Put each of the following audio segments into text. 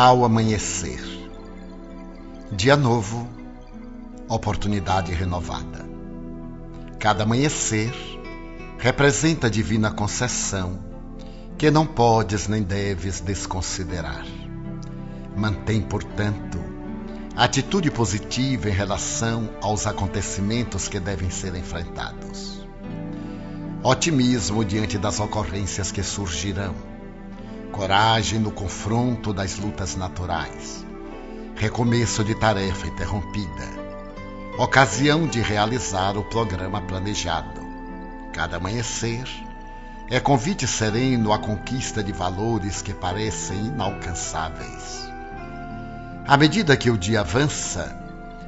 Ao amanhecer, dia novo, oportunidade renovada. Cada amanhecer representa a divina concessão que não podes nem deves desconsiderar. Mantém, portanto, atitude positiva em relação aos acontecimentos que devem ser enfrentados. Otimismo diante das ocorrências que surgirão coragem no confronto das lutas naturais, recomeço de tarefa interrompida, ocasião de realizar o programa planejado. Cada amanhecer é convite sereno à conquista de valores que parecem inalcançáveis. À medida que o dia avança,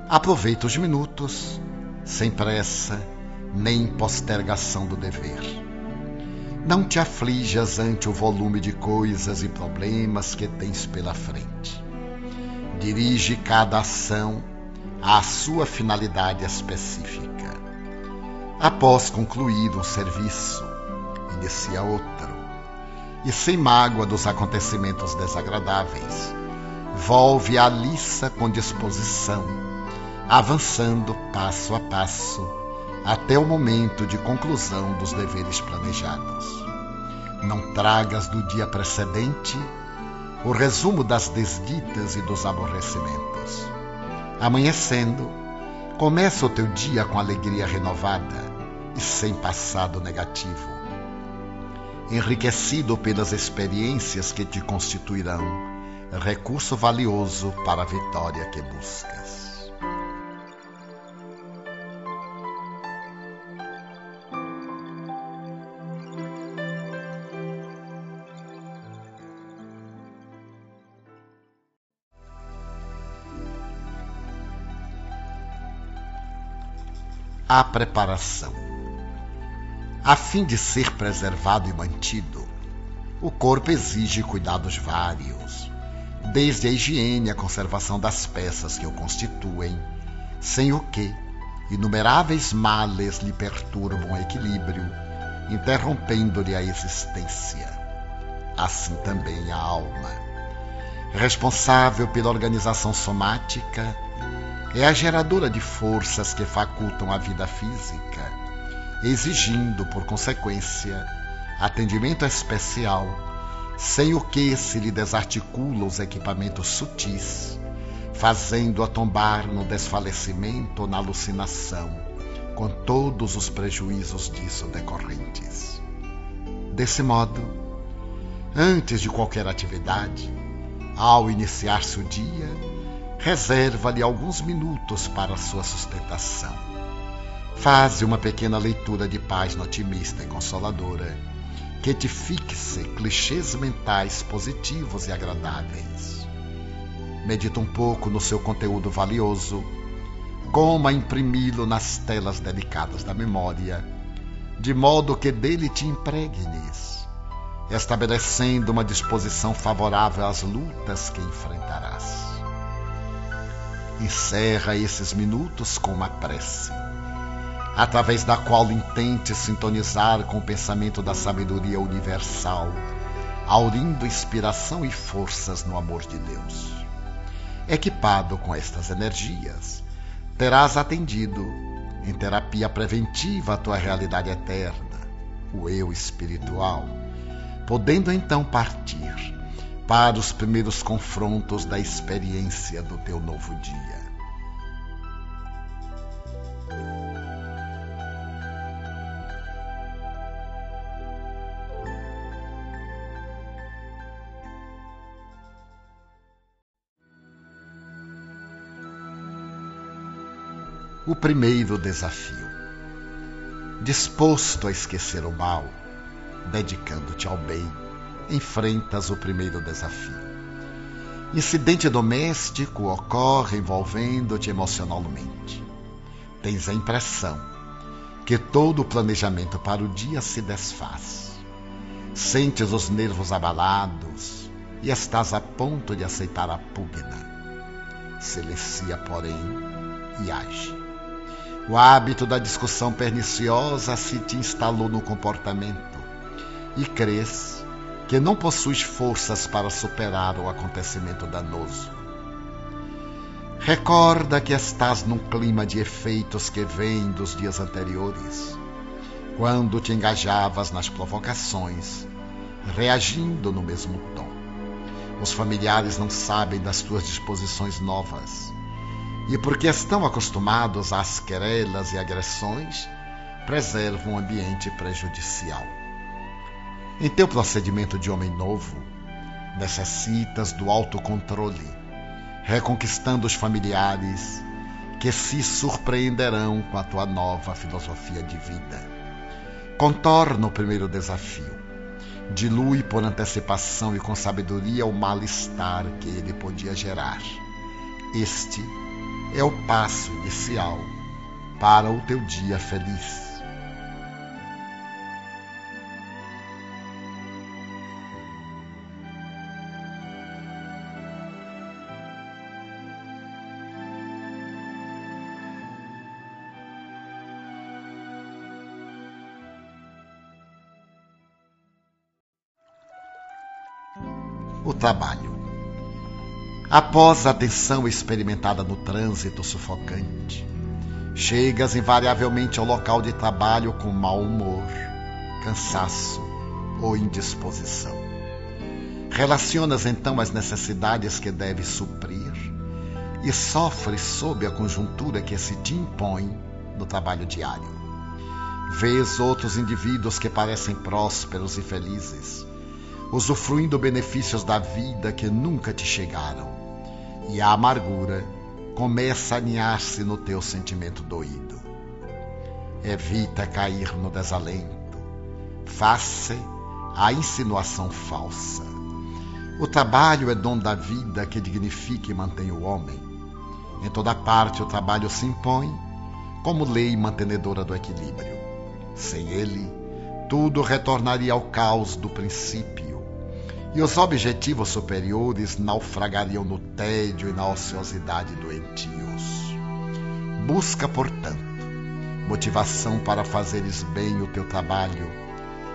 aproveita os minutos, sem pressa nem postergação do dever não te aflijas ante o volume de coisas e problemas que tens pela frente. Dirige cada ação à sua finalidade específica. Após concluir um serviço, inicia outro. E sem mágoa dos acontecimentos desagradáveis, volve à liça com disposição, avançando passo a passo até o momento de conclusão dos deveres planejados. Não tragas do dia precedente o resumo das desditas e dos aborrecimentos. Amanhecendo, começa o teu dia com alegria renovada e sem passado negativo, enriquecido pelas experiências que te constituirão recurso valioso para a vitória que buscas. A preparação. A fim de ser preservado e mantido, o corpo exige cuidados vários, desde a higiene a conservação das peças que o constituem, sem o que inumeráveis males lhe perturbam o equilíbrio, interrompendo-lhe a existência. Assim também a alma, responsável pela organização somática é a geradora de forças que facultam a vida física, exigindo, por consequência, atendimento especial, sem o que se lhe desarticula os equipamentos sutis, fazendo-a tombar no desfalecimento ou na alucinação, com todos os prejuízos disso decorrentes. Desse modo, antes de qualquer atividade, ao iniciar-se o dia, reserva-lhe alguns minutos para sua sustentação. Faze uma pequena leitura de página otimista e consoladora, que te fixe clichês mentais positivos e agradáveis. Medita um pouco no seu conteúdo valioso, coma imprimi-lo nas telas delicadas da memória, de modo que dele te impregnes, estabelecendo uma disposição favorável às lutas que enfrentarás encerra esses minutos com uma prece, através da qual intente sintonizar com o pensamento da sabedoria universal, aurindo inspiração e forças no amor de Deus. Equipado com estas energias, terás atendido em terapia preventiva a tua realidade eterna, o eu espiritual, podendo então partir para os primeiros confrontos da experiência do teu novo dia. O primeiro desafio. Disposto a esquecer o mal, dedicando-te ao bem enfrentas o primeiro desafio. Incidente doméstico ocorre envolvendo-te emocionalmente. Tens a impressão que todo o planejamento para o dia se desfaz. Sentes os nervos abalados e estás a ponto de aceitar a pugna. Silencia, porém, e age. O hábito da discussão perniciosa se te instalou no comportamento e crês que não possuis forças para superar o acontecimento danoso. Recorda que estás num clima de efeitos que vêm dos dias anteriores, quando te engajavas nas provocações, reagindo no mesmo tom. Os familiares não sabem das tuas disposições novas e, porque estão acostumados às querelas e agressões, preservam um ambiente prejudicial. Em teu procedimento de homem novo, necessitas do autocontrole, reconquistando os familiares que se surpreenderão com a tua nova filosofia de vida. Contorna o primeiro desafio. Dilui por antecipação e com sabedoria o mal-estar que ele podia gerar. Este é o passo inicial para o teu dia feliz. Trabalho. Após a tensão experimentada no trânsito sufocante, chegas invariavelmente ao local de trabalho com mau humor, cansaço ou indisposição. Relacionas então as necessidades que deves suprir e sofres sob a conjuntura que se te impõe no trabalho diário. Vês outros indivíduos que parecem prósperos e felizes, usufruindo benefícios da vida que nunca te chegaram. E a amargura começa a aninhar-se no teu sentimento doído. Evita cair no desalento. Faça a insinuação falsa. O trabalho é dom da vida que dignifica e mantém o homem. Em toda parte o trabalho se impõe como lei mantenedora do equilíbrio. Sem ele, tudo retornaria ao caos do princípio e os objetivos superiores naufragariam no tédio e na ociosidade doentios. Busca, portanto, motivação para fazeres bem o teu trabalho,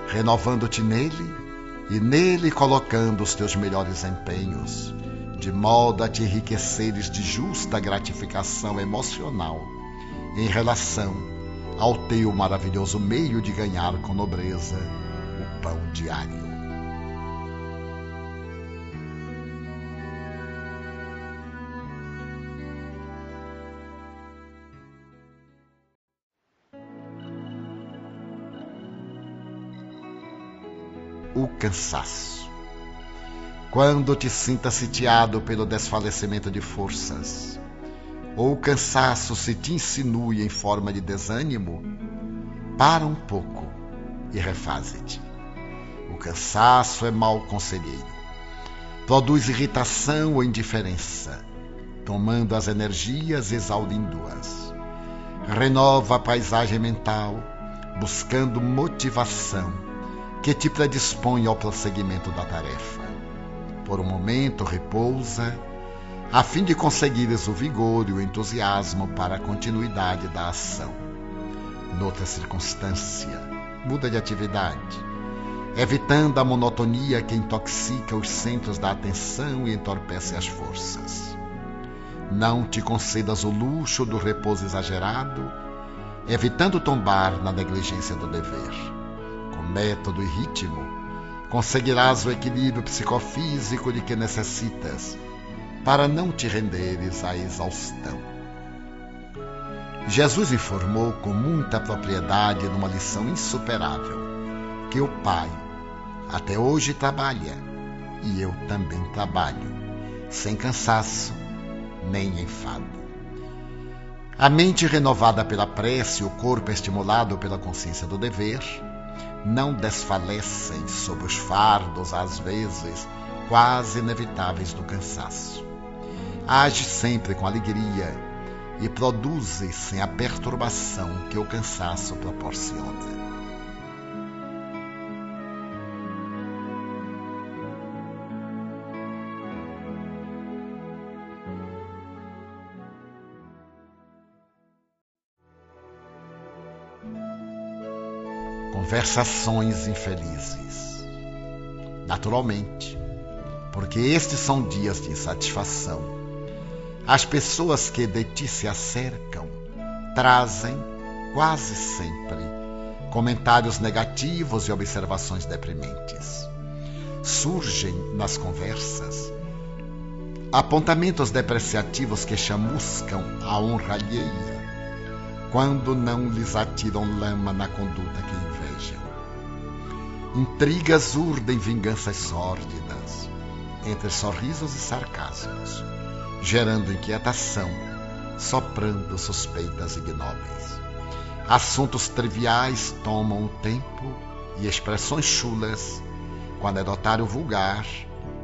renovando-te nele e nele colocando os teus melhores empenhos, de modo a te enriqueceres de justa gratificação emocional em relação ao teu maravilhoso meio de ganhar com nobreza o pão diário. O cansaço. Quando te sinta sitiado pelo desfalecimento de forças, ou o cansaço se te insinue em forma de desânimo, para um pouco e refaze-te. O cansaço é mau conselheiro. Produz irritação ou indiferença, tomando as energias exaurindo-as. Renova a paisagem mental, buscando motivação que te predispõe ao prosseguimento da tarefa. Por um momento repousa, a fim de conseguires o vigor e o entusiasmo para a continuidade da ação. Noutra circunstância, muda de atividade, evitando a monotonia que intoxica os centros da atenção e entorpece as forças. Não te concedas o luxo do repouso exagerado, evitando tombar na negligência do dever método e ritmo, conseguirás o equilíbrio psicofísico de que necessitas para não te renderes à exaustão. Jesus informou com muita propriedade numa lição insuperável que o Pai até hoje trabalha e eu também trabalho, sem cansaço nem enfado. A mente renovada pela prece o corpo estimulado pela consciência do dever não desfalecem sob os fardos, às vezes, quase inevitáveis do cansaço. Age sempre com alegria e produze sem a perturbação que o cansaço proporciona. Conversações infelizes. Naturalmente, porque estes são dias de insatisfação. As pessoas que de ti se acercam trazem, quase sempre, comentários negativos e observações deprimentes. Surgem nas conversas apontamentos depreciativos que chamuscam a honra alheia, quando não lhes atiram lama na conduta que. Intrigas urdem vinganças sórdidas, entre sorrisos e sarcasmos, gerando inquietação, soprando suspeitas ignóbeis. Assuntos triviais tomam o tempo e expressões chulas, com anedotário vulgar,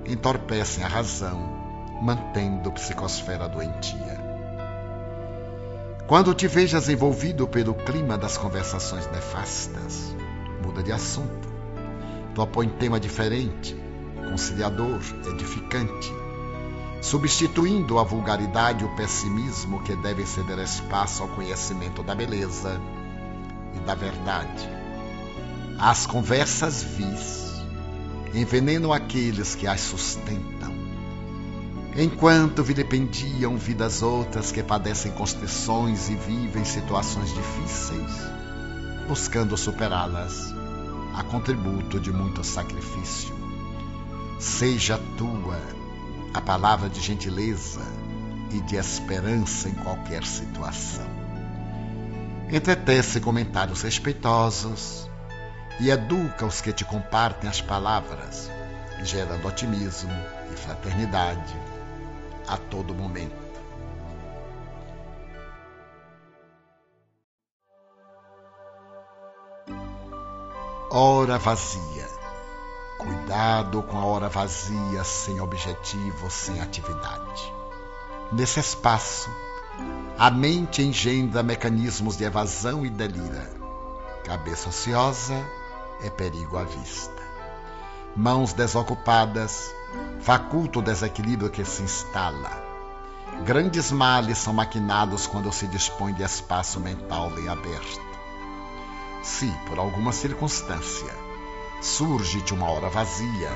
entorpecem a razão mantendo psicosfera doentia. Quando te vejas envolvido pelo clima das conversações nefastas, muda de assunto. Propõe tema diferente, conciliador, edificante, substituindo a vulgaridade e o pessimismo que devem ceder espaço ao conhecimento da beleza e da verdade. As conversas vis envenenam aqueles que as sustentam enquanto vilipendiam vidas outras que padecem constrições e vivem situações difíceis, buscando superá-las a contributo de muito sacrifício. Seja tua a palavra de gentileza e de esperança em qualquer situação. Entretece comentários respeitosos e educa os que te compartem as palavras, gerando otimismo e fraternidade a todo momento. Hora vazia. Cuidado com a hora vazia, sem objetivo, sem atividade. Nesse espaço, a mente engendra mecanismos de evasão e delira. Cabeça ociosa é perigo à vista. Mãos desocupadas faculta o desequilíbrio que se instala. Grandes males são maquinados quando se dispõe de espaço mental bem aberto. Se, por alguma circunstância, surge-te uma hora vazia,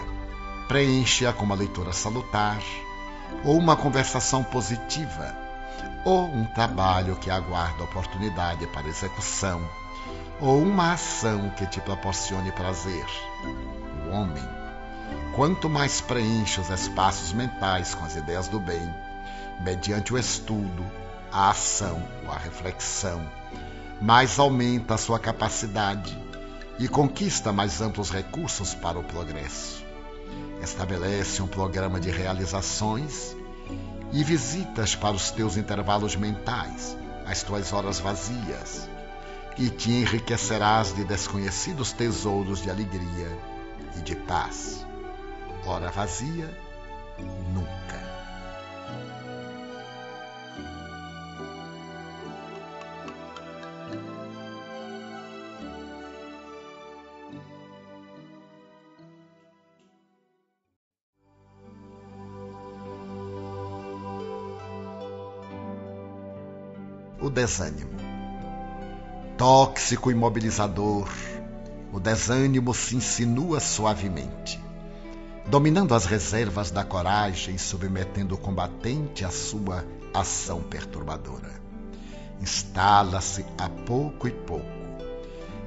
preenche-a com uma leitura salutar, ou uma conversação positiva, ou um trabalho que aguarda oportunidade para execução, ou uma ação que te proporcione prazer. O homem Quanto mais preenche os espaços mentais com as ideias do bem, mediante o estudo, a ação ou a reflexão, mais aumenta a sua capacidade e conquista mais amplos recursos para o progresso. Estabelece um programa de realizações e visitas para os teus intervalos mentais, as tuas horas vazias, e te enriquecerás de desconhecidos tesouros de alegria e de paz hora vazia, nunca. O desânimo. Tóxico imobilizador, o desânimo se insinua suavemente dominando as reservas da coragem, submetendo o combatente à sua ação perturbadora. Instala-se a pouco e pouco,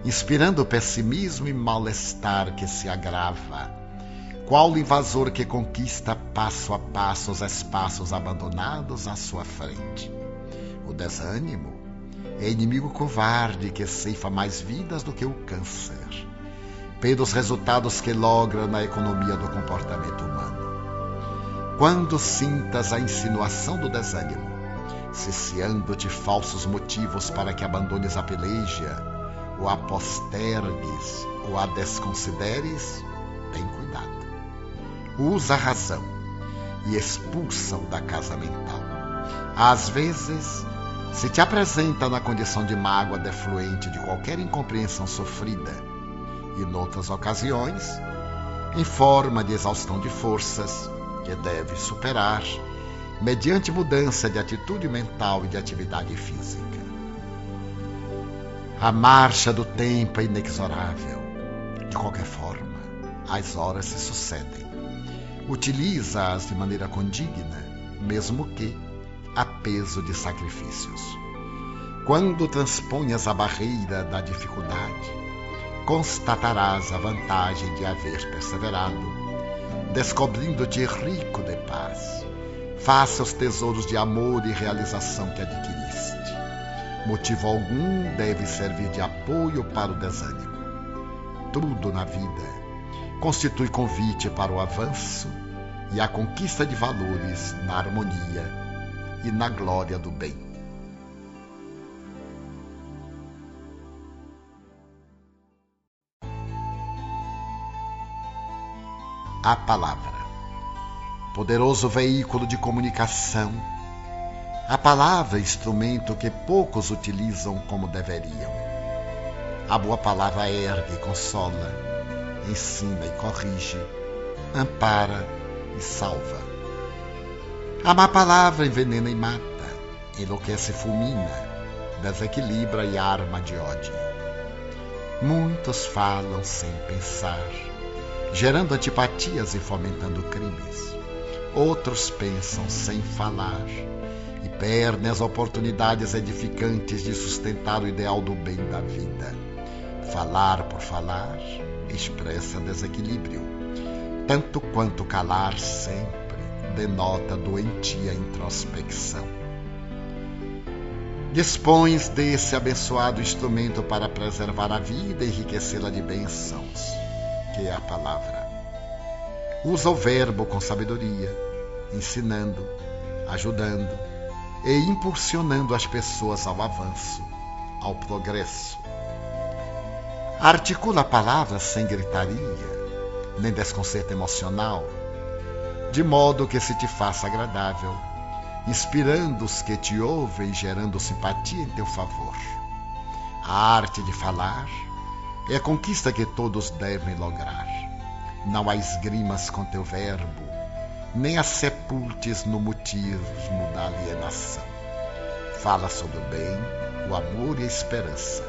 inspirando pessimismo e mal-estar que se agrava, qual o invasor que conquista passo a passo os espaços abandonados à sua frente. O desânimo é inimigo covarde que ceifa mais vidas do que o câncer pelos resultados que logra na economia do comportamento humano. Quando sintas a insinuação do desânimo, ciciando-te falsos motivos para que abandones a peleja, ou a postergues, ou a desconsideres, tem cuidado. Usa a razão e expulsa-o da casa mental. Às vezes, se te apresenta na condição de mágoa defluente de qualquer incompreensão sofrida, e, noutras ocasiões, em forma de exaustão de forças que deve superar mediante mudança de atitude mental e de atividade física. A marcha do tempo é inexorável. De qualquer forma, as horas se sucedem. Utiliza-as de maneira condigna, mesmo que a peso de sacrifícios. Quando transponhas a barreira da dificuldade, constatarás a vantagem de haver perseverado, descobrindo-te rico de paz. Faça os tesouros de amor e realização que adquiriste. Motivo algum deve servir de apoio para o desânimo. Tudo na vida constitui convite para o avanço e a conquista de valores na harmonia e na glória do bem. a palavra. Poderoso veículo de comunicação, a palavra é instrumento que poucos utilizam como deveriam. A boa palavra ergue e consola, ensina e corrige, ampara e salva. A má palavra envenena e mata, enlouquece e fulmina, desequilibra e arma de ódio. Muitos falam sem pensar gerando antipatias e fomentando crimes. Outros pensam sem falar e perdem as oportunidades edificantes de sustentar o ideal do bem da vida. Falar por falar expressa desequilíbrio, tanto quanto calar sempre denota doentia introspecção. Dispões desse abençoado instrumento para preservar a vida e enriquecê-la de bênçãos que é a palavra. Usa o verbo com sabedoria, ensinando, ajudando e impulsionando as pessoas ao avanço, ao progresso. Articula a palavra sem gritaria, nem desconcerto emocional, de modo que se te faça agradável, inspirando os que te ouvem e gerando simpatia em teu favor. A arte de falar é a conquista que todos devem lograr. Não há esgrimas com teu verbo, nem a sepultes no mutismo da alienação. Fala sobre o bem, o amor e a esperança,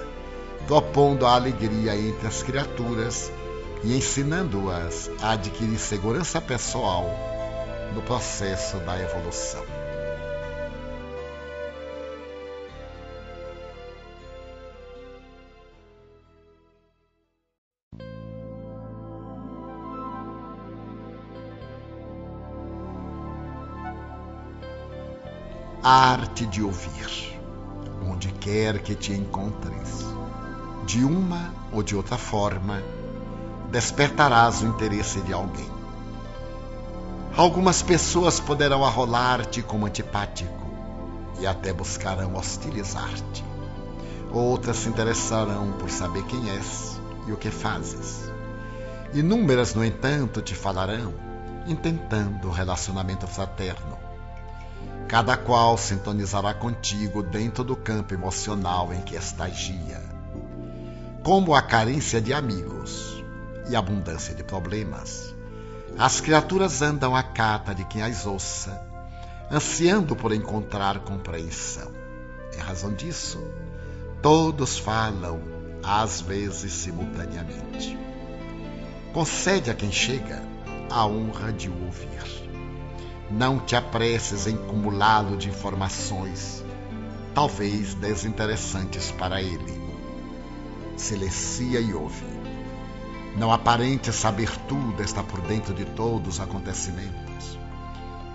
propondo a alegria entre as criaturas e ensinando-as a adquirir segurança pessoal no processo da evolução. a arte de ouvir, onde quer que te encontres. De uma ou de outra forma, despertarás o interesse de alguém. Algumas pessoas poderão arrolar-te como antipático e até buscarão hostilizar-te. Outras se interessarão por saber quem és e o que fazes. Inúmeras, no entanto, te falarão, intentando relacionamento fraterno Cada qual sintonizará contigo dentro do campo emocional em que estagia. Como a carência de amigos e abundância de problemas, as criaturas andam à cata de quem as ouça, ansiando por encontrar compreensão. Em razão disso, todos falam, às vezes simultaneamente. Concede a quem chega a honra de o ouvir. Não te apresses em cumulá-lo de informações, talvez desinteressantes para ele. Silencia e ouve. Não aparente saber tudo, está por dentro de todos os acontecimentos.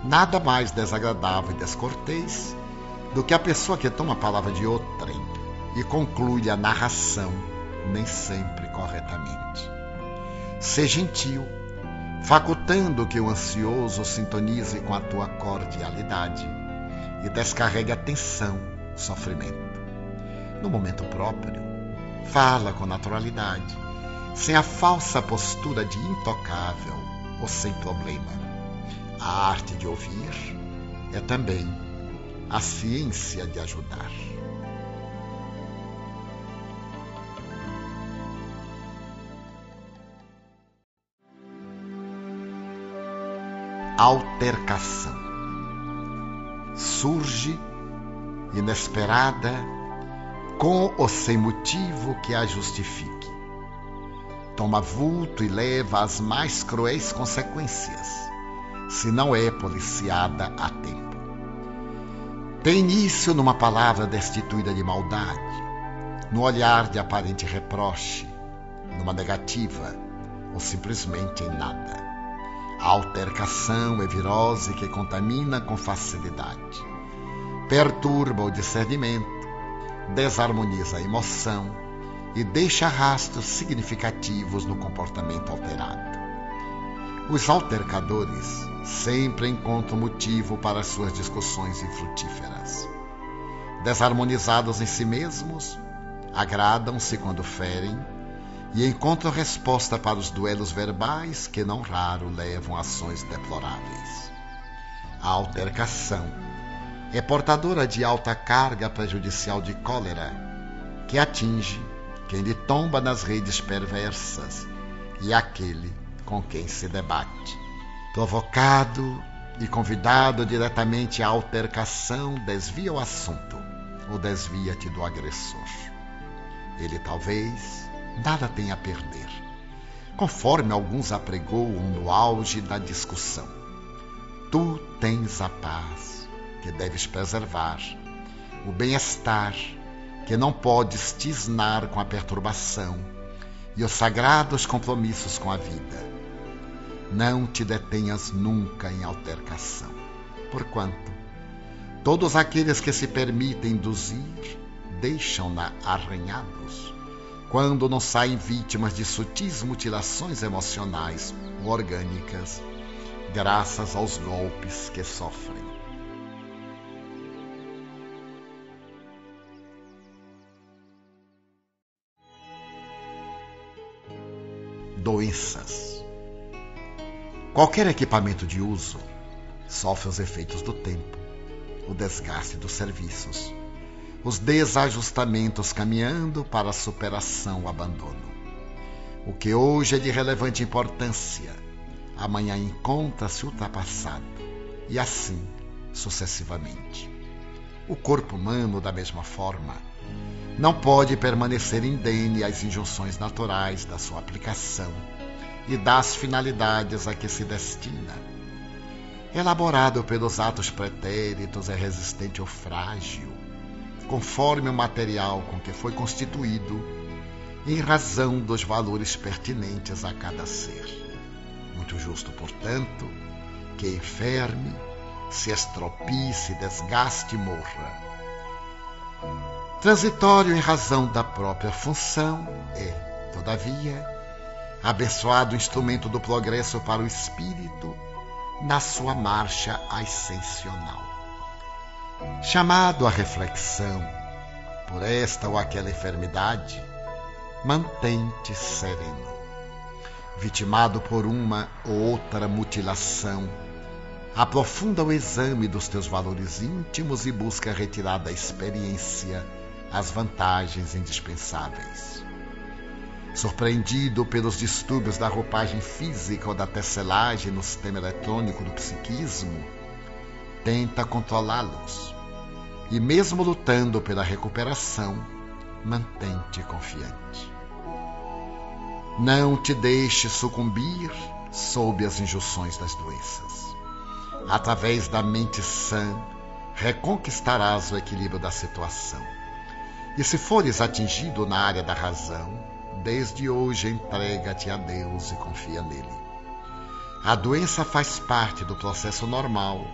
Nada mais desagradável e descortês do que a pessoa que toma a palavra de outrem e conclui a narração nem sempre corretamente. Seja gentil facultando que o ansioso sintonize com a tua cordialidade e descarregue a tensão, sofrimento. No momento próprio, fala com naturalidade, sem a falsa postura de intocável ou sem problema. A arte de ouvir é também a ciência de ajudar. altercação. Surge inesperada, com ou sem motivo que a justifique. Toma vulto e leva às mais cruéis consequências, se não é policiada a tempo. Tem início numa palavra destituída de maldade, no olhar de aparente reproche, numa negativa ou simplesmente em nada. A altercação é virose que contamina com facilidade, perturba o discernimento, desarmoniza a emoção e deixa rastros significativos no comportamento alterado. Os altercadores sempre encontram motivo para suas discussões infrutíferas. Desarmonizados em si mesmos, agradam-se quando ferem e encontram resposta para os duelos verbais que não raro levam a ações deploráveis. A altercação é portadora de alta carga prejudicial de cólera que atinge quem lhe tomba nas redes perversas e aquele com quem se debate. Provocado e convidado diretamente à altercação, desvia o assunto ou desvia-te do agressor. Ele talvez nada tenha a perder, conforme alguns apregoam no auge da discussão. Tu tens a paz que deves preservar, o bem-estar que não podes tisnar com a perturbação e os sagrados compromissos com a vida. Não te detenhas nunca em altercação, porquanto todos aqueles que se permitem induzir deixam-na arranhados quando não saem vítimas de sutis mutilações emocionais ou orgânicas, graças aos golpes que sofrem. Doenças. Qualquer equipamento de uso sofre os efeitos do tempo, o desgaste dos serviços os desajustamentos caminhando para a superação o abandono. O que hoje é de relevante importância, amanhã encontra-se ultrapassado, e assim sucessivamente. O corpo humano, da mesma forma, não pode permanecer indene às injunções naturais da sua aplicação e das finalidades a que se destina. Elaborado pelos atos pretéritos, é resistente ao frágil, conforme o material com que foi constituído, em razão dos valores pertinentes a cada ser. Muito justo, portanto, que enferme, se estropie, se desgaste e morra. Transitório em razão da própria função é, todavia, abençoado instrumento do progresso para o espírito na sua marcha ascensional chamado à reflexão por esta ou aquela enfermidade, mantente sereno. Vitimado por uma ou outra mutilação, aprofunda o exame dos teus valores íntimos e busca retirar da experiência as vantagens indispensáveis. Surpreendido pelos distúrbios da roupagem física ou da tecelagem no sistema eletrônico do psiquismo, tenta controlá-los. E mesmo lutando pela recuperação, mantém-te confiante. Não te deixe sucumbir sob as injunções das doenças. Através da mente sã, reconquistarás o equilíbrio da situação. E se fores atingido na área da razão, desde hoje entrega-te a Deus e confia nele. A doença faz parte do processo normal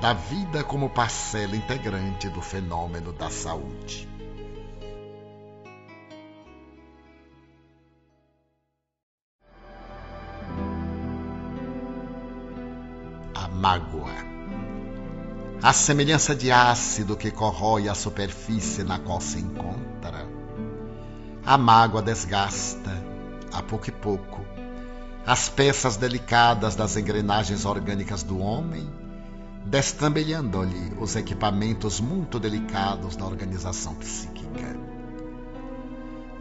da vida como parcela integrante do fenômeno da saúde. A mágoa. A semelhança de ácido que corrói a superfície na qual se encontra, a mágoa desgasta, a pouco e pouco, as peças delicadas das engrenagens orgânicas do homem destrambelhando-lhe os equipamentos muito delicados da organização psíquica.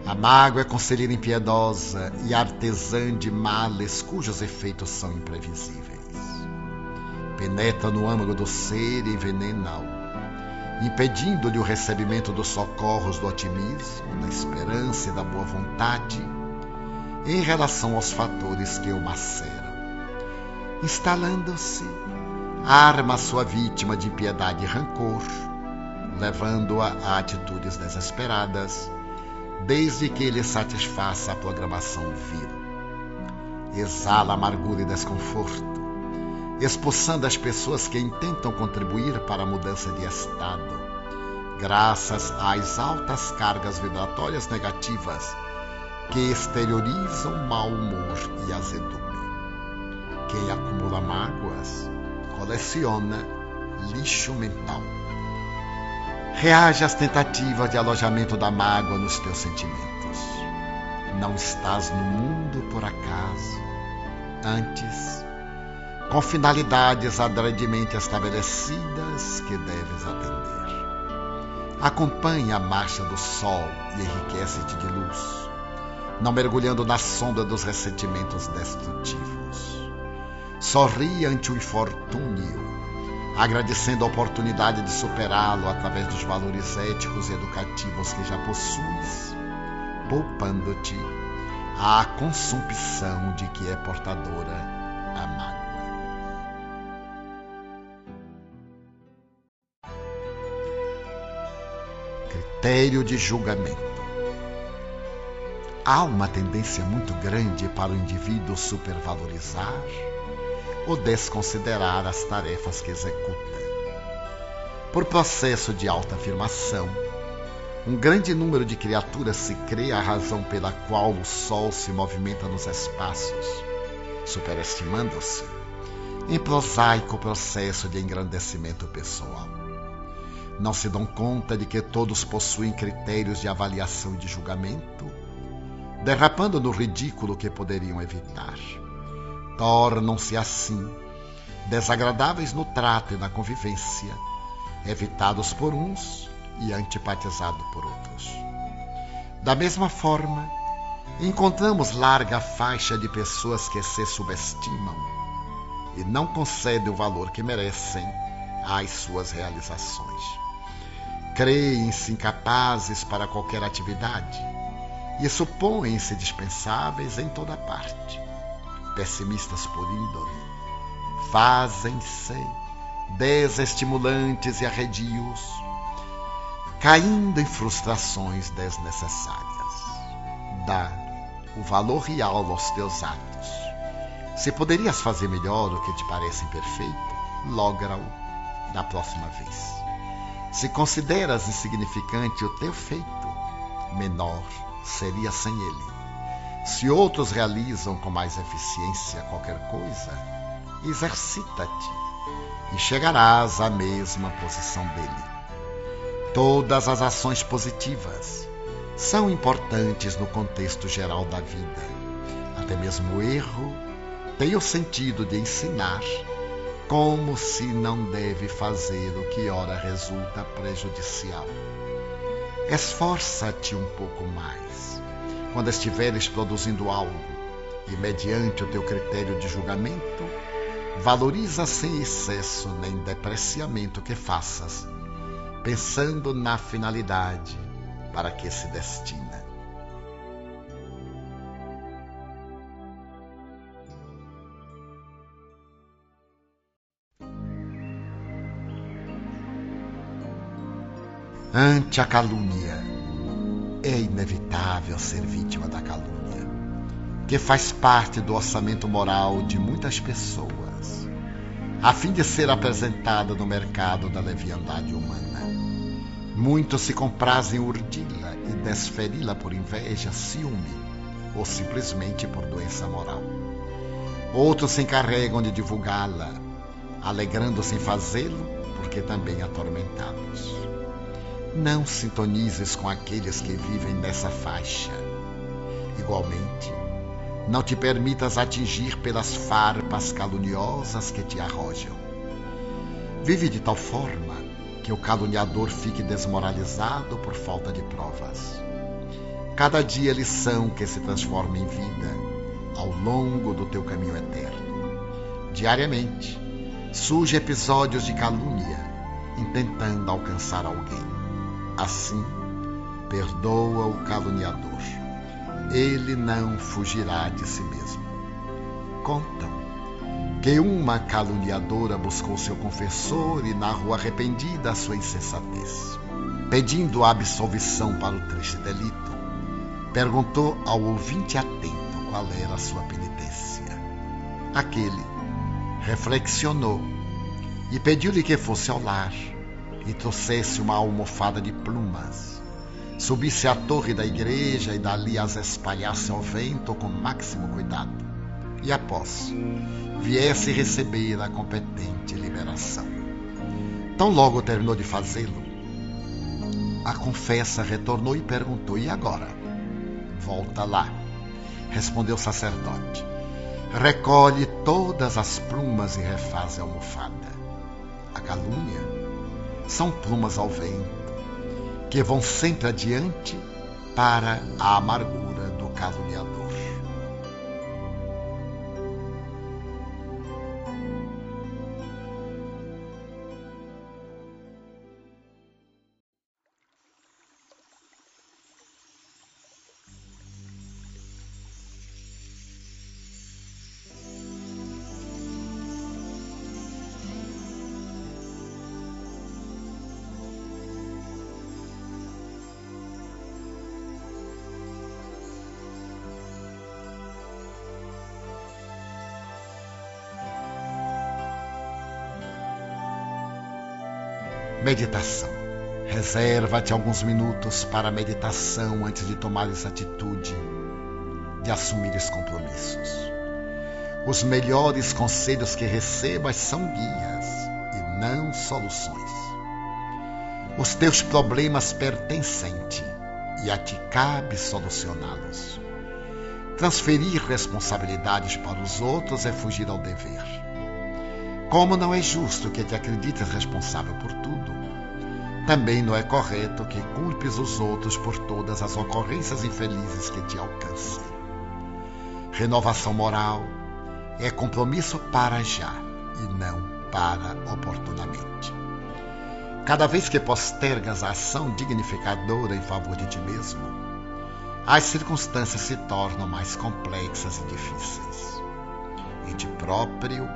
A mágoa é conselheira impiedosa e artesã de males cujos efeitos são imprevisíveis. Penetra no âmago do ser envenena-o, impedindo-lhe o recebimento dos socorros do otimismo, da esperança e da boa vontade, em relação aos fatores que o maceram. Instalando-se, arma sua vítima de impiedade e rancor, levando-a a atitudes desesperadas, desde que ele satisfaça a programação vil. Exala amargura e desconforto, expulsando as pessoas que intentam contribuir para a mudança de estado, graças às altas cargas vibratórias negativas que exteriorizam mau humor e azedume. Quem acumula mágoas coleciona lixo mental. Reage às tentativas de alojamento da mágoa nos teus sentimentos. Não estás no mundo por acaso. Antes, com finalidades adredemente estabelecidas que deves atender. Acompanha a marcha do sol e enriquece-te de luz, não mergulhando na sombra dos ressentimentos destrutivos. Sorri ante o infortúnio, agradecendo a oportunidade de superá-lo através dos valores éticos e educativos que já possuis, poupando-te a consumpção de que é portadora a mágoa. Critério de julgamento. Há uma tendência muito grande para o indivíduo supervalorizar ou desconsiderar as tarefas que executa. Por processo de autoafirmação, um grande número de criaturas se crê a razão pela qual o Sol se movimenta nos espaços, superestimando-se em prosaico processo de engrandecimento pessoal não se dão conta de que todos possuem critérios de avaliação e de julgamento, derrapando no ridículo que poderiam evitar. Tornam-se assim desagradáveis no trato e na convivência, evitados por uns e antipatizados por outros. Da mesma forma, encontramos larga faixa de pessoas que se subestimam e não concedem o valor que merecem às suas realizações creem-se incapazes para qualquer atividade e supõem-se dispensáveis em toda parte. Pessimistas por índole, fazem-se desestimulantes e arredios, caindo em frustrações desnecessárias. Dá o valor real aos teus atos. Se poderias fazer melhor o que te parece imperfeito, logra-o da próxima vez. Se consideras insignificante o teu feito, menor seria sem ele. Se outros realizam com mais eficiência qualquer coisa, exercita-te e chegarás à mesma posição dele. Todas as ações positivas são importantes no contexto geral da vida. Até mesmo o erro tem o sentido de ensinar como se não deve fazer o que ora resulta prejudicial. Esforça-te um pouco mais quando estiveres produzindo algo e, mediante o teu critério de julgamento, valoriza sem excesso nem depreciamento que faças, pensando na finalidade para que se destina. Ante a calúnia. É inevitável ser vítima da calúnia, que faz parte do orçamento moral de muitas pessoas, a fim de ser apresentada no mercado da leviandade humana. Muitos se comprazem urdi-la e desferi-la por inveja, ciúme ou simplesmente por doença moral. Outros se encarregam de divulgá-la, alegrando-se em fazê-lo porque também atormentados não sintonizes com aqueles que vivem nessa faixa. Igualmente, não te permitas atingir pelas farpas caluniosas que te arrojam. Vive de tal forma que o caluniador fique desmoralizado por falta de provas. Cada dia é lição que se transforma em vida ao longo do teu caminho eterno. Diariamente, surgem episódios de calúnia intentando alcançar alguém. Assim, perdoa o caluniador, ele não fugirá de si mesmo. Contam que uma caluniadora buscou seu confessor e narrou arrependida a sua insensatez. Pedindo absolvição para o triste delito, perguntou ao ouvinte atento qual era a sua penitência. Aquele reflexionou e pediu-lhe que fosse ao lar e trouxesse uma almofada de plumas. Subisse à torre da igreja e dali as espalhasse ao vento com máximo cuidado. E após, viesse receber a competente liberação. Tão logo terminou de fazê-lo, a confessa retornou e perguntou: E agora? Volta lá, respondeu o sacerdote. Recolhe todas as plumas e refaz a almofada. A calúnia são plumas ao vento, que vão sempre adiante para a amargura do caluniador. Meditação. Reserva-te alguns minutos para meditação antes de tomares atitude, de assumires compromissos. Os melhores conselhos que recebas são guias e não soluções. Os teus problemas pertencem-te e a ti cabe solucioná-los. Transferir responsabilidades para os outros é fugir ao dever. Como não é justo que te acredites responsável por também não é correto que culpes os outros por todas as ocorrências infelizes que te alcancem. Renovação moral é compromisso para já e não para oportunamente. Cada vez que postergas a ação dignificadora em favor de ti mesmo, as circunstâncias se tornam mais complexas e difíceis. Em ti próprio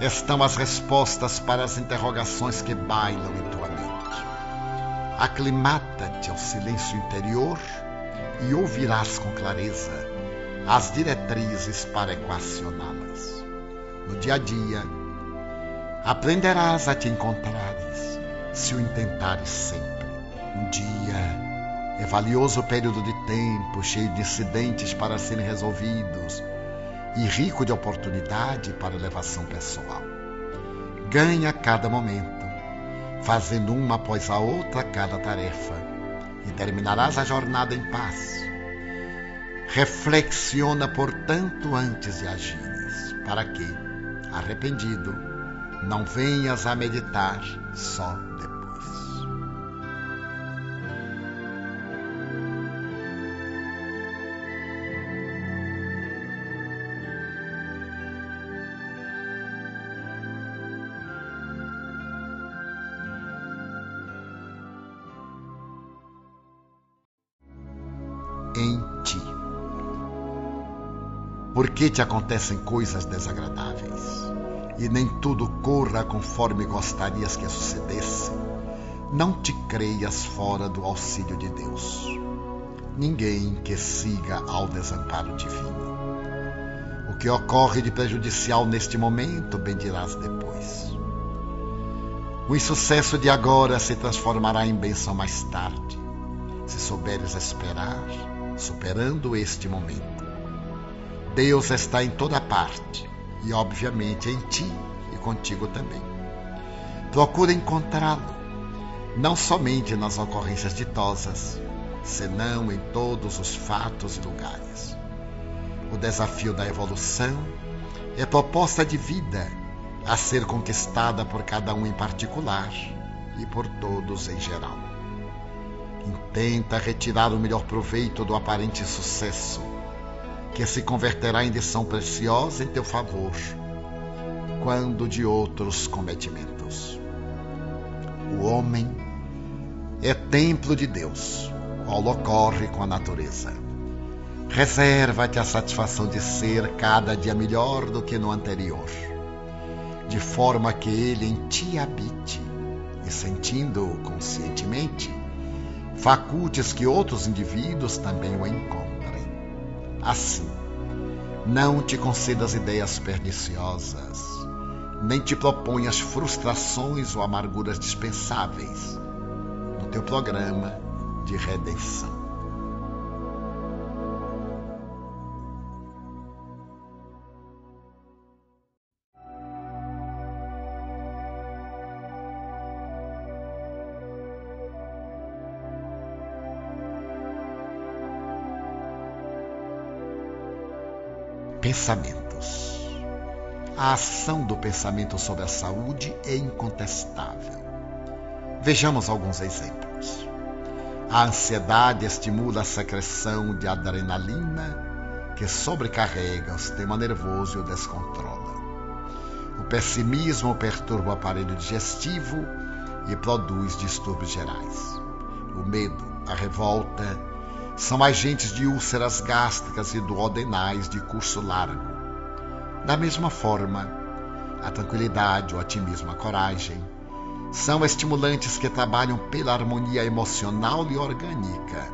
estão as respostas para as interrogações que bailam em tua mente. Aclimata-te ao silêncio interior e ouvirás com clareza as diretrizes para equacioná-las. No dia a dia, aprenderás a te encontrares se o intentares sempre. Um dia é valioso período de tempo, cheio de incidentes para serem resolvidos e rico de oportunidade para elevação pessoal. Ganha cada momento fazendo uma após a outra cada tarefa, e terminarás a jornada em paz. Reflexiona, portanto, antes de agires, para que, arrependido, não venhas a meditar só Que te acontecem coisas desagradáveis e nem tudo corra conforme gostarias que sucedesse? Não te creias fora do auxílio de Deus. Ninguém que siga ao desamparo divino. O que ocorre de prejudicial neste momento, bem dirás depois. O insucesso de agora se transformará em bênção mais tarde, se souberes esperar superando este momento. Deus está em toda parte e, obviamente, em ti e contigo também. Procura encontrá-lo, não somente nas ocorrências ditosas, senão em todos os fatos e lugares. O desafio da evolução é proposta de vida a ser conquistada por cada um em particular e por todos em geral. Intenta retirar o melhor proveito do aparente sucesso, que se converterá em lição preciosa em teu favor, quando de outros cometimentos. O homem é templo de Deus, qual ocorre com a natureza. Reserva-te a satisfação de ser cada dia melhor do que no anterior, de forma que ele em ti habite e sentindo-o conscientemente, facultes que outros indivíduos também o encontrem. Assim, não te concedas ideias perniciosas, nem te proponhas frustrações ou amarguras dispensáveis no teu programa de redenção. Pensamentos. A ação do pensamento sobre a saúde é incontestável. Vejamos alguns exemplos. A ansiedade estimula a secreção de adrenalina, que sobrecarrega o sistema nervoso e o descontrola. O pessimismo perturba o aparelho digestivo e produz distúrbios gerais. O medo, a revolta, são agentes de úlceras gástricas e duodenais de curso largo. Da mesma forma, a tranquilidade, o otimismo, a coragem são estimulantes que trabalham pela harmonia emocional e orgânica,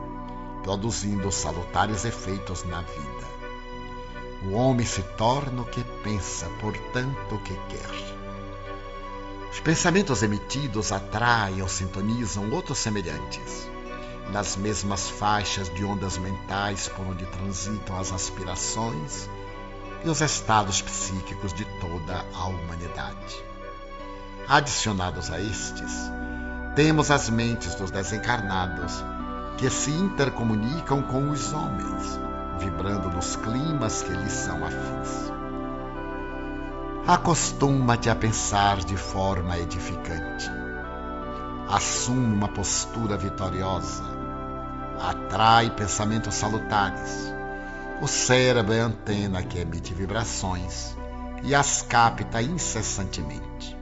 produzindo salutares efeitos na vida. O homem se torna o que pensa, portanto, o que quer. Os pensamentos emitidos atraem ou sintonizam outros semelhantes nas mesmas faixas de ondas mentais por onde transitam as aspirações e os estados psíquicos de toda a humanidade. Adicionados a estes, temos as mentes dos desencarnados que se intercomunicam com os homens, vibrando nos climas que lhes são afins. Acostuma-te a pensar de forma edificante. Assume uma postura vitoriosa atrai pensamentos salutares. O cérebro é a antena que emite vibrações e as capta incessantemente.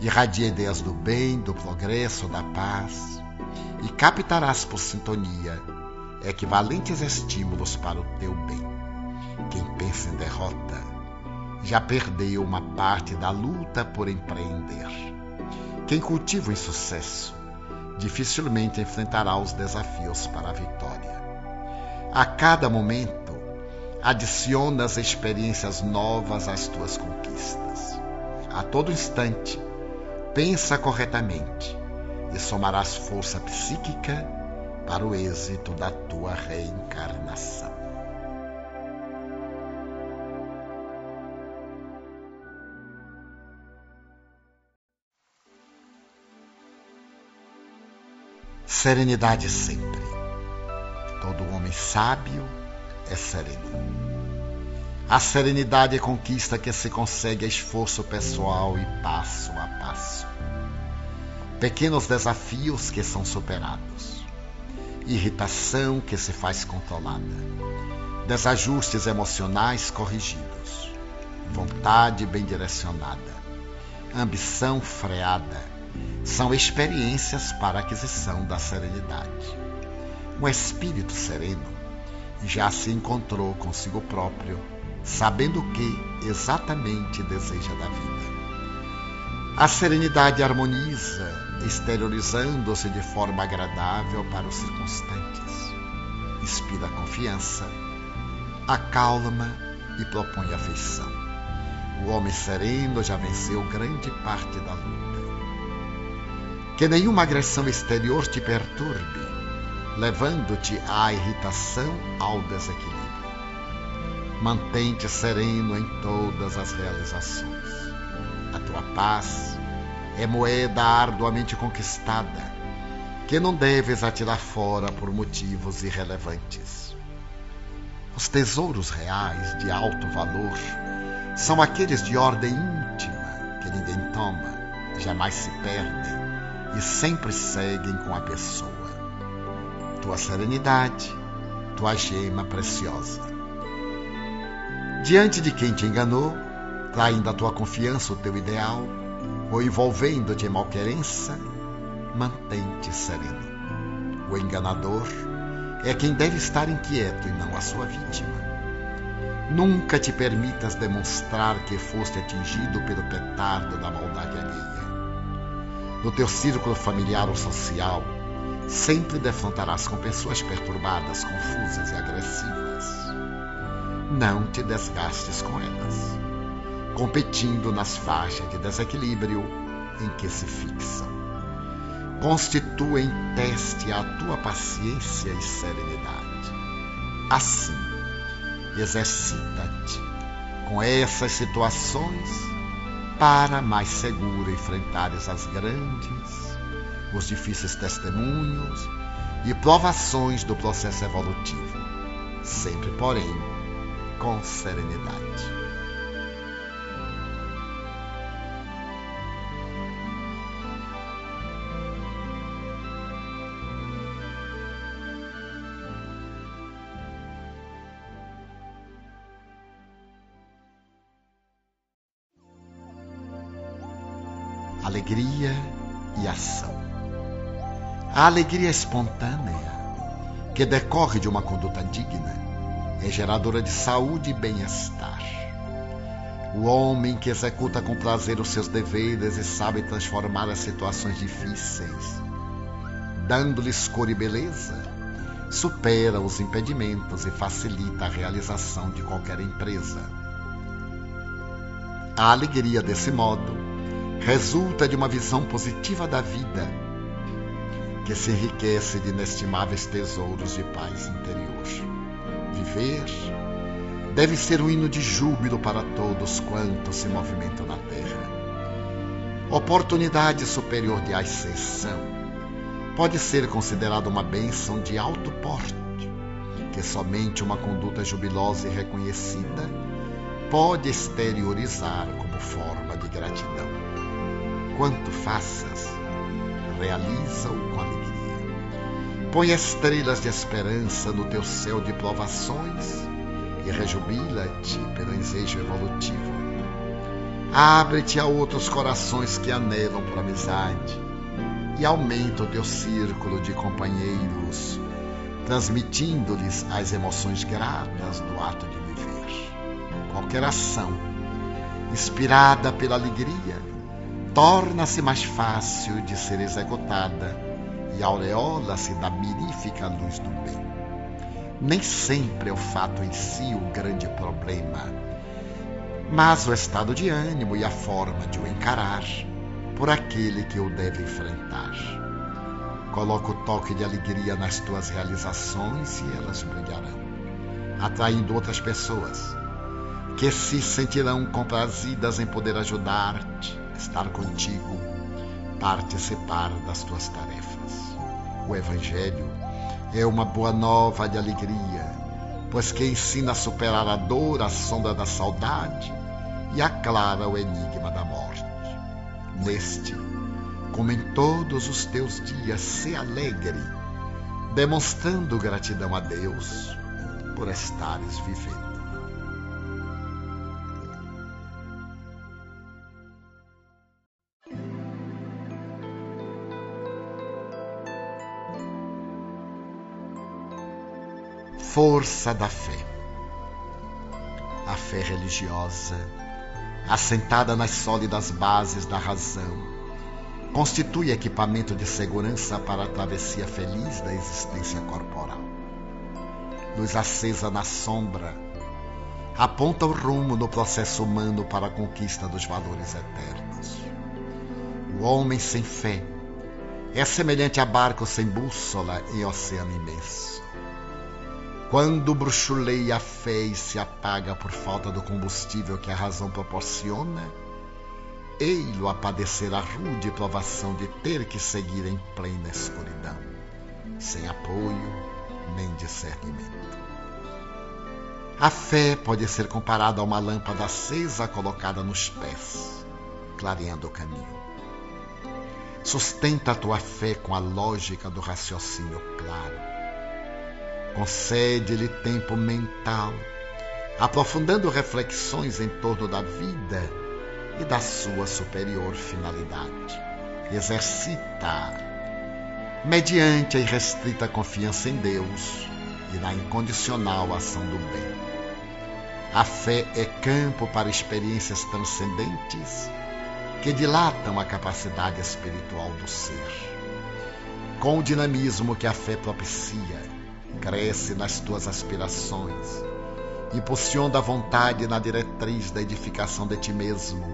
Irradia ideias do bem, do progresso, da paz e captarás por sintonia equivalentes estímulos para o teu bem. Quem pensa em derrota já perdeu uma parte da luta por empreender. Quem cultiva o insucesso dificilmente enfrentará os desafios para a vitória. A cada momento, adicionas experiências novas às tuas conquistas. A todo instante, pensa corretamente e somarás força psíquica para o êxito da tua reencarnação. Serenidade sempre. Todo homem sábio é sereno. A serenidade é conquista que se consegue a esforço pessoal e passo a passo. Pequenos desafios que são superados. Irritação que se faz controlada. Desajustes emocionais corrigidos. Vontade bem direcionada. Ambição freada são experiências para a aquisição da serenidade. Um espírito sereno já se encontrou consigo próprio, sabendo o que exatamente deseja da vida. A serenidade harmoniza, exteriorizando-se de forma agradável para os circunstantes. Inspira confiança, acalma e propõe afeição. O homem sereno já venceu grande parte da luta que nenhuma agressão exterior te perturbe, levando-te à irritação, ao desequilíbrio. Mantente sereno em todas as realizações. A tua paz é moeda arduamente conquistada, que não deves atirar fora por motivos irrelevantes. Os tesouros reais de alto valor são aqueles de ordem íntima que ninguém toma, jamais se perdem e sempre seguem com a pessoa. Tua serenidade, tua gema preciosa. Diante de quem te enganou, traindo a tua confiança, o teu ideal, ou envolvendo-te em malquerença, mantém-te sereno. O enganador é quem deve estar inquieto e não a sua vítima. Nunca te permitas demonstrar que foste atingido pelo petardo da maldade alheia. No teu círculo familiar ou social, sempre defrontarás com pessoas perturbadas, confusas e agressivas. Não te desgastes com elas, competindo nas faixas de desequilíbrio em que se fixam. Constituem teste a tua paciência e serenidade. Assim, exercita-te com essas situações para mais seguro enfrentares as grandes, os difíceis testemunhos e provações do processo evolutivo, sempre, porém, com serenidade. Alegria e ação. A alegria espontânea, que decorre de uma conduta digna, é geradora de saúde e bem-estar. O homem que executa com prazer os seus deveres e sabe transformar as situações difíceis, dando-lhes cor e beleza, supera os impedimentos e facilita a realização de qualquer empresa. A alegria, desse modo, resulta de uma visão positiva da vida, que se enriquece de inestimáveis tesouros de paz interior. Viver deve ser um hino de júbilo para todos quantos se movimentam na terra. Oportunidade superior de ascensão pode ser considerada uma bênção de alto porte, que somente uma conduta jubilosa e reconhecida pode exteriorizar como forma de gratidão quanto faças, realiza-o com alegria. Põe estrelas de esperança no teu céu de provações e rejubila-te pelo ensejo evolutivo. Abre-te a outros corações que anelam por amizade e aumenta o teu círculo de companheiros, transmitindo-lhes as emoções gratas do ato de viver. Qualquer ação inspirada pela alegria torna-se mais fácil de ser executada e aureola-se da mirífica luz do bem. Nem sempre é o fato em si o grande problema, mas o estado de ânimo e a forma de o encarar por aquele que o deve enfrentar. Coloca o toque de alegria nas tuas realizações e elas brilharão, atraindo outras pessoas que se sentirão comprazidas em poder ajudar-te estar contigo, participar das tuas tarefas. O Evangelho é uma boa nova de alegria, pois que ensina a superar a dor, a sombra da saudade e aclara o enigma da morte. Neste, como em todos os teus dias, se alegre, demonstrando gratidão a Deus por estares vivendo. Força da fé. A fé religiosa, assentada nas sólidas bases da razão, constitui equipamento de segurança para a travessia feliz da existência corporal. Luz acesa na sombra, aponta o rumo no processo humano para a conquista dos valores eternos. O homem sem fé é semelhante a barco sem bússola em oceano imenso. Quando bruxuleia a fé e se apaga por falta do combustível que a razão proporciona, ei-lo a padecer a rude provação de ter que seguir em plena escuridão, sem apoio nem discernimento. A fé pode ser comparada a uma lâmpada acesa colocada nos pés, clareando o caminho. Sustenta a tua fé com a lógica do raciocínio claro Concede-lhe tempo mental, aprofundando reflexões em torno da vida e da sua superior finalidade. Exercita mediante a irrestrita confiança em Deus e na incondicional ação do bem. A fé é campo para experiências transcendentes que dilatam a capacidade espiritual do ser. Com o dinamismo que a fé propicia, cresce nas tuas aspirações, impulsiona a vontade na diretriz da edificação de ti mesmo,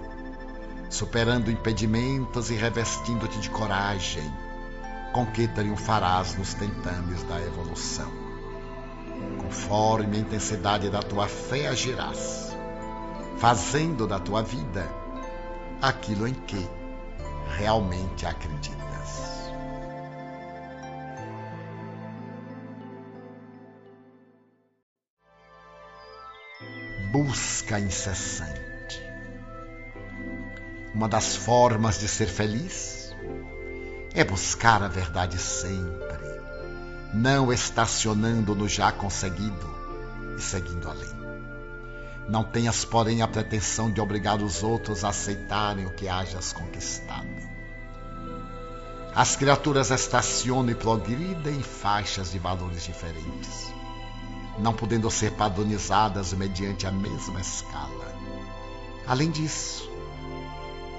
superando impedimentos e revestindo-te de coragem, com que triunfarás nos tentames da evolução. Conforme a intensidade da tua fé agirás, fazendo da tua vida aquilo em que realmente acreditas. Busca incessante. Uma das formas de ser feliz é buscar a verdade sempre, não estacionando no já conseguido e seguindo além. Não tenhas, porém, a pretensão de obrigar os outros a aceitarem o que hajas conquistado. As criaturas estacionam e progridem em faixas de valores diferentes, não podendo ser padronizadas mediante a mesma escala. Além disso,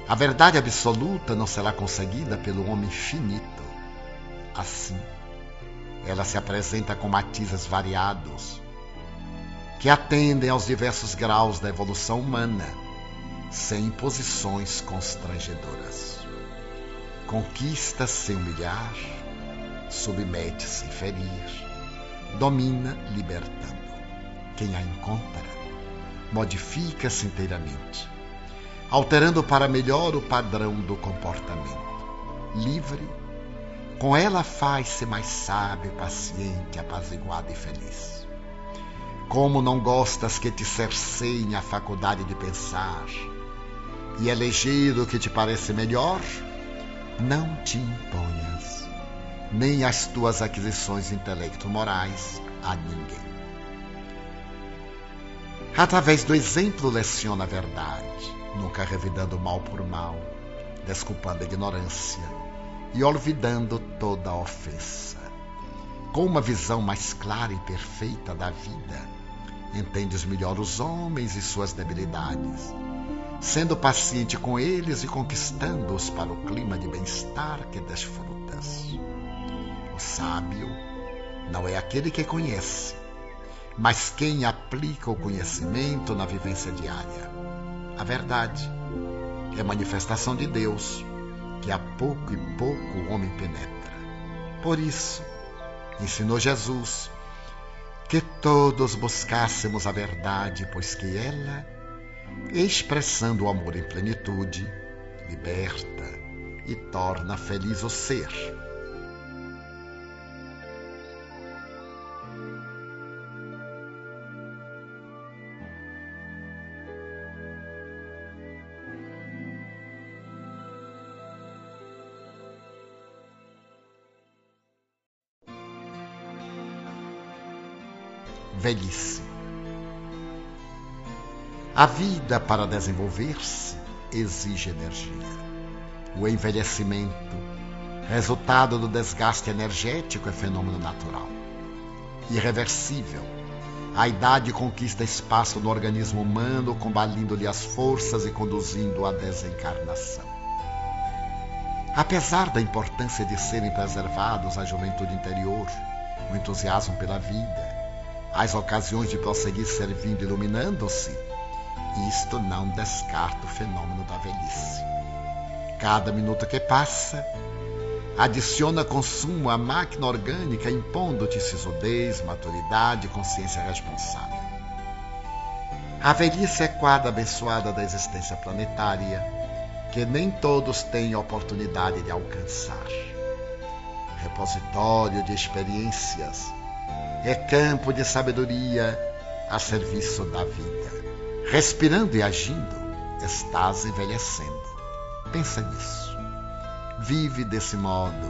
a verdade absoluta não será conseguida pelo homem finito. Assim, ela se apresenta com matizes variados, que atendem aos diversos graus da evolução humana, sem imposições constrangedoras. Conquista sem humilhar, submete sem ferir, domina libertando. Quem a encontra, modifica-se inteiramente, alterando para melhor o padrão do comportamento. Livre, com ela faz-se mais sábio, paciente, apaziguado e feliz. Como não gostas que te cerceiem a faculdade de pensar e eleger o que te parece melhor? Não te imponhas, nem as tuas aquisições intelecto-morais a ninguém. Através do exemplo leciona a verdade, nunca revidando mal por mal, desculpando a ignorância e olvidando toda a ofensa. Com uma visão mais clara e perfeita da vida, entendes melhor os homens e suas debilidades, sendo paciente com eles e conquistando-os para o clima de bem-estar que desfrutas. O sábio não é aquele que conhece, mas quem aplica o conhecimento na vivência diária. A verdade é manifestação de Deus, que a pouco e pouco o homem penetra. Por isso, ensinou Jesus que todos buscássemos a verdade, pois que ela, expressando o amor em plenitude, liberta e torna feliz o ser. Velhice. A vida, para desenvolver-se, exige energia. O envelhecimento, resultado do desgaste energético, é fenômeno natural. Irreversível, a idade conquista espaço no organismo humano, combalindo-lhe as forças e conduzindo à desencarnação. Apesar da importância de serem preservados a juventude interior, o entusiasmo pela vida, as ocasiões de prosseguir servindo iluminando-se, isto não descarta o fenômeno da velhice. Cada minuto que passa, adiciona consumo à máquina orgânica, impondo-te sisudez, maturidade e consciência responsável. A velhice é quadra abençoada da existência planetária, que nem todos têm oportunidade de alcançar. Repositório de experiências, é campo de sabedoria a serviço da vida. Respirando e agindo, estás envelhecendo. Pensa nisso. Vive desse modo,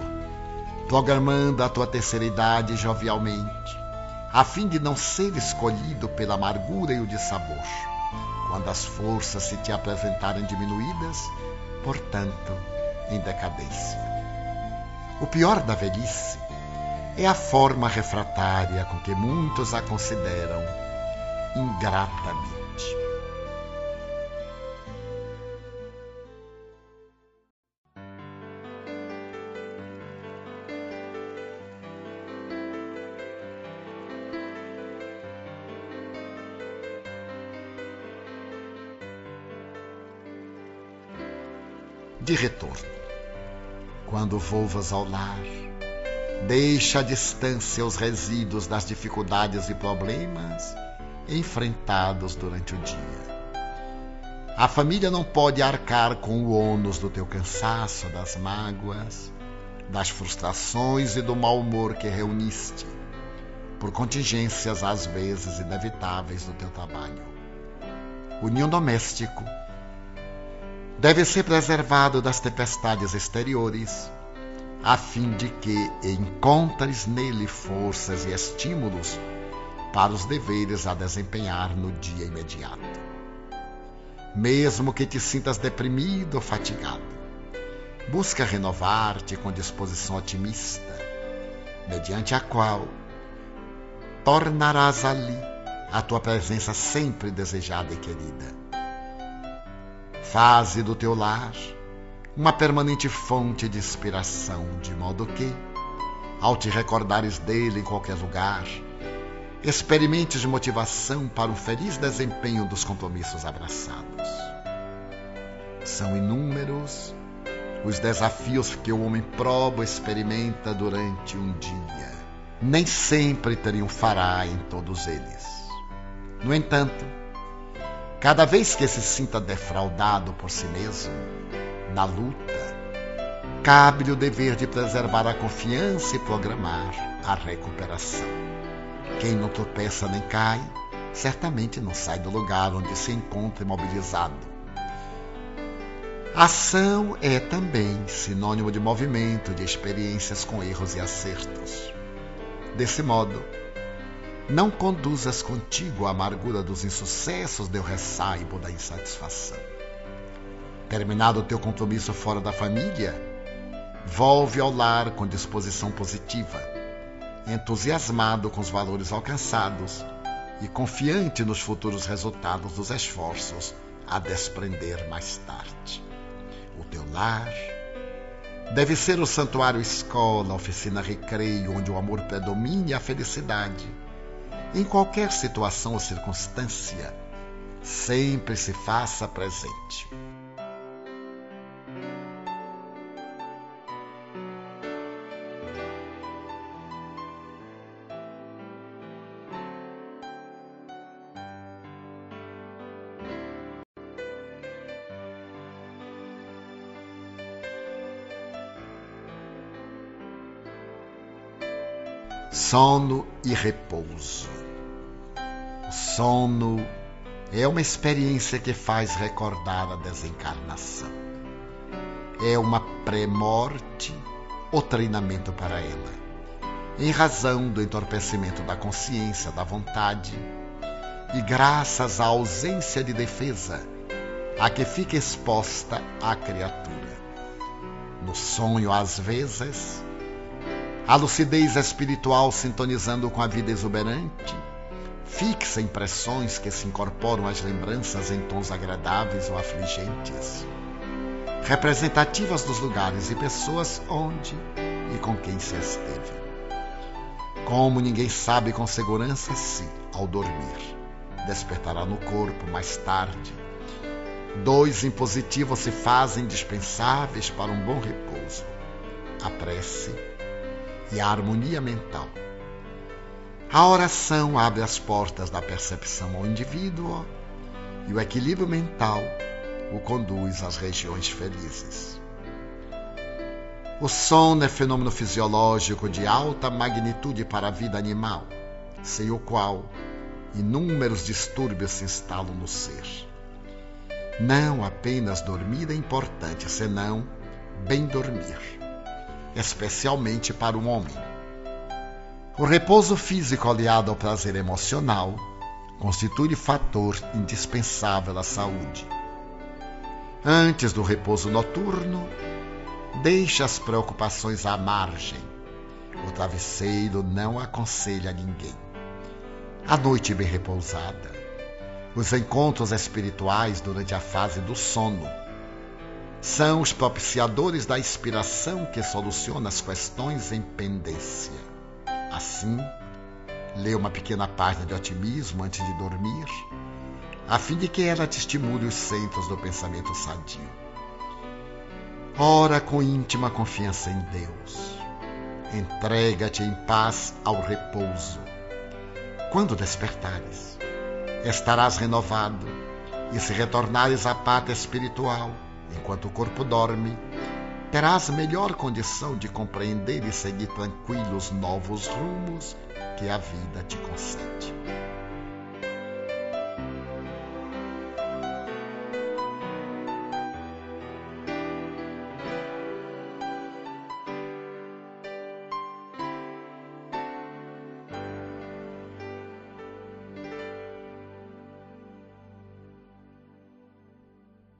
programando a tua terceira idade jovialmente, a fim de não ser escolhido pela amargura e o dissabor, quando as forças se te apresentarem diminuídas, portanto, em decadência. O pior da velhice é a forma refratária com que muitos a consideram ingratamente. De retorno, quando volvas ao lar, deixa à distância os resíduos das dificuldades e problemas enfrentados durante o dia. A família não pode arcar com o ônus do teu cansaço, das mágoas, das frustrações e do mau humor que reuniste, por contingências às vezes inevitáveis do teu trabalho. O ninho doméstico deve ser preservado das tempestades exteriores, a fim de que encontres nele forças e estímulos para os deveres a desempenhar no dia imediato. Mesmo que te sintas deprimido ou fatigado, busca renovar-te com disposição otimista, mediante a qual tornarás ali a tua presença sempre desejada e querida. Faze do teu lar uma permanente fonte de inspiração, de modo que, ao te recordares dele em qualquer lugar, experimentes de motivação para o feliz desempenho dos compromissos abraçados. São inúmeros os desafios que o homem proba ou experimenta durante um dia. Nem sempre triunfará em todos eles. No entanto, cada vez que se sinta defraudado por si mesmo, na luta, cabe-lhe o dever de preservar a confiança e programar a recuperação. Quem não tropeça nem cai, certamente não sai do lugar onde se encontra imobilizado. Ação é também sinônimo de movimento, de experiências com erros e acertos. Desse modo, não conduzas contigo a amargura dos insucessos, do ressaibo da insatisfação. Terminado o teu compromisso fora da família, volve ao lar com disposição positiva entusiasmado com os valores alcançados e confiante nos futuros resultados dos esforços a desprender mais tarde. O teu lar deve ser o santuário escola, oficina recreio, onde o amor predomine e a felicidade. Em qualquer situação ou circunstância, sempre se faça presente. Sono e repouso. O sono é uma experiência que faz recordar a desencarnação. É uma pré-morte ou treinamento para ela, em razão do entorpecimento da consciência, da vontade e graças à ausência de defesa a que fica exposta a criatura. No sonho, às vezes, a lucidez espiritual sintonizando com a vida exuberante, fixa impressões que se incorporam às lembranças em tons agradáveis ou afligentes, representativas dos lugares e pessoas onde e com quem se esteve. Como ninguém sabe com segurança se, ao dormir, despertará no corpo mais tarde, dois impositivos se fazem indispensáveis para um bom repouso: a prece e a harmonia mental. A oração abre as portas da percepção ao indivíduo e o equilíbrio mental o conduz às regiões felizes. O sono é fenômeno fisiológico de alta magnitude para a vida animal, sem o qual inúmeros distúrbios se instalam no ser. Não apenas dormir é importante, senão bem dormir especialmente para o homem. O repouso físico aliado ao prazer emocional constitui fator indispensável à saúde. Antes do repouso noturno, Deixe as preocupações à margem. O travesseiro não aconselha ninguém. A noite bem repousada. Os encontros espirituais durante a fase do sono são os propiciadores da inspiração que soluciona as questões em pendência. Assim, lê uma pequena página de otimismo antes de dormir, a fim de que ela te estimule os centros do pensamento sadio. Ora com íntima confiança em Deus. Entrega-te em paz ao repouso. Quando despertares, estarás renovado e se retornares à pátria espiritual, enquanto o corpo dorme, terás melhor condição de compreender e seguir tranquilos novos rumos que a vida te concede.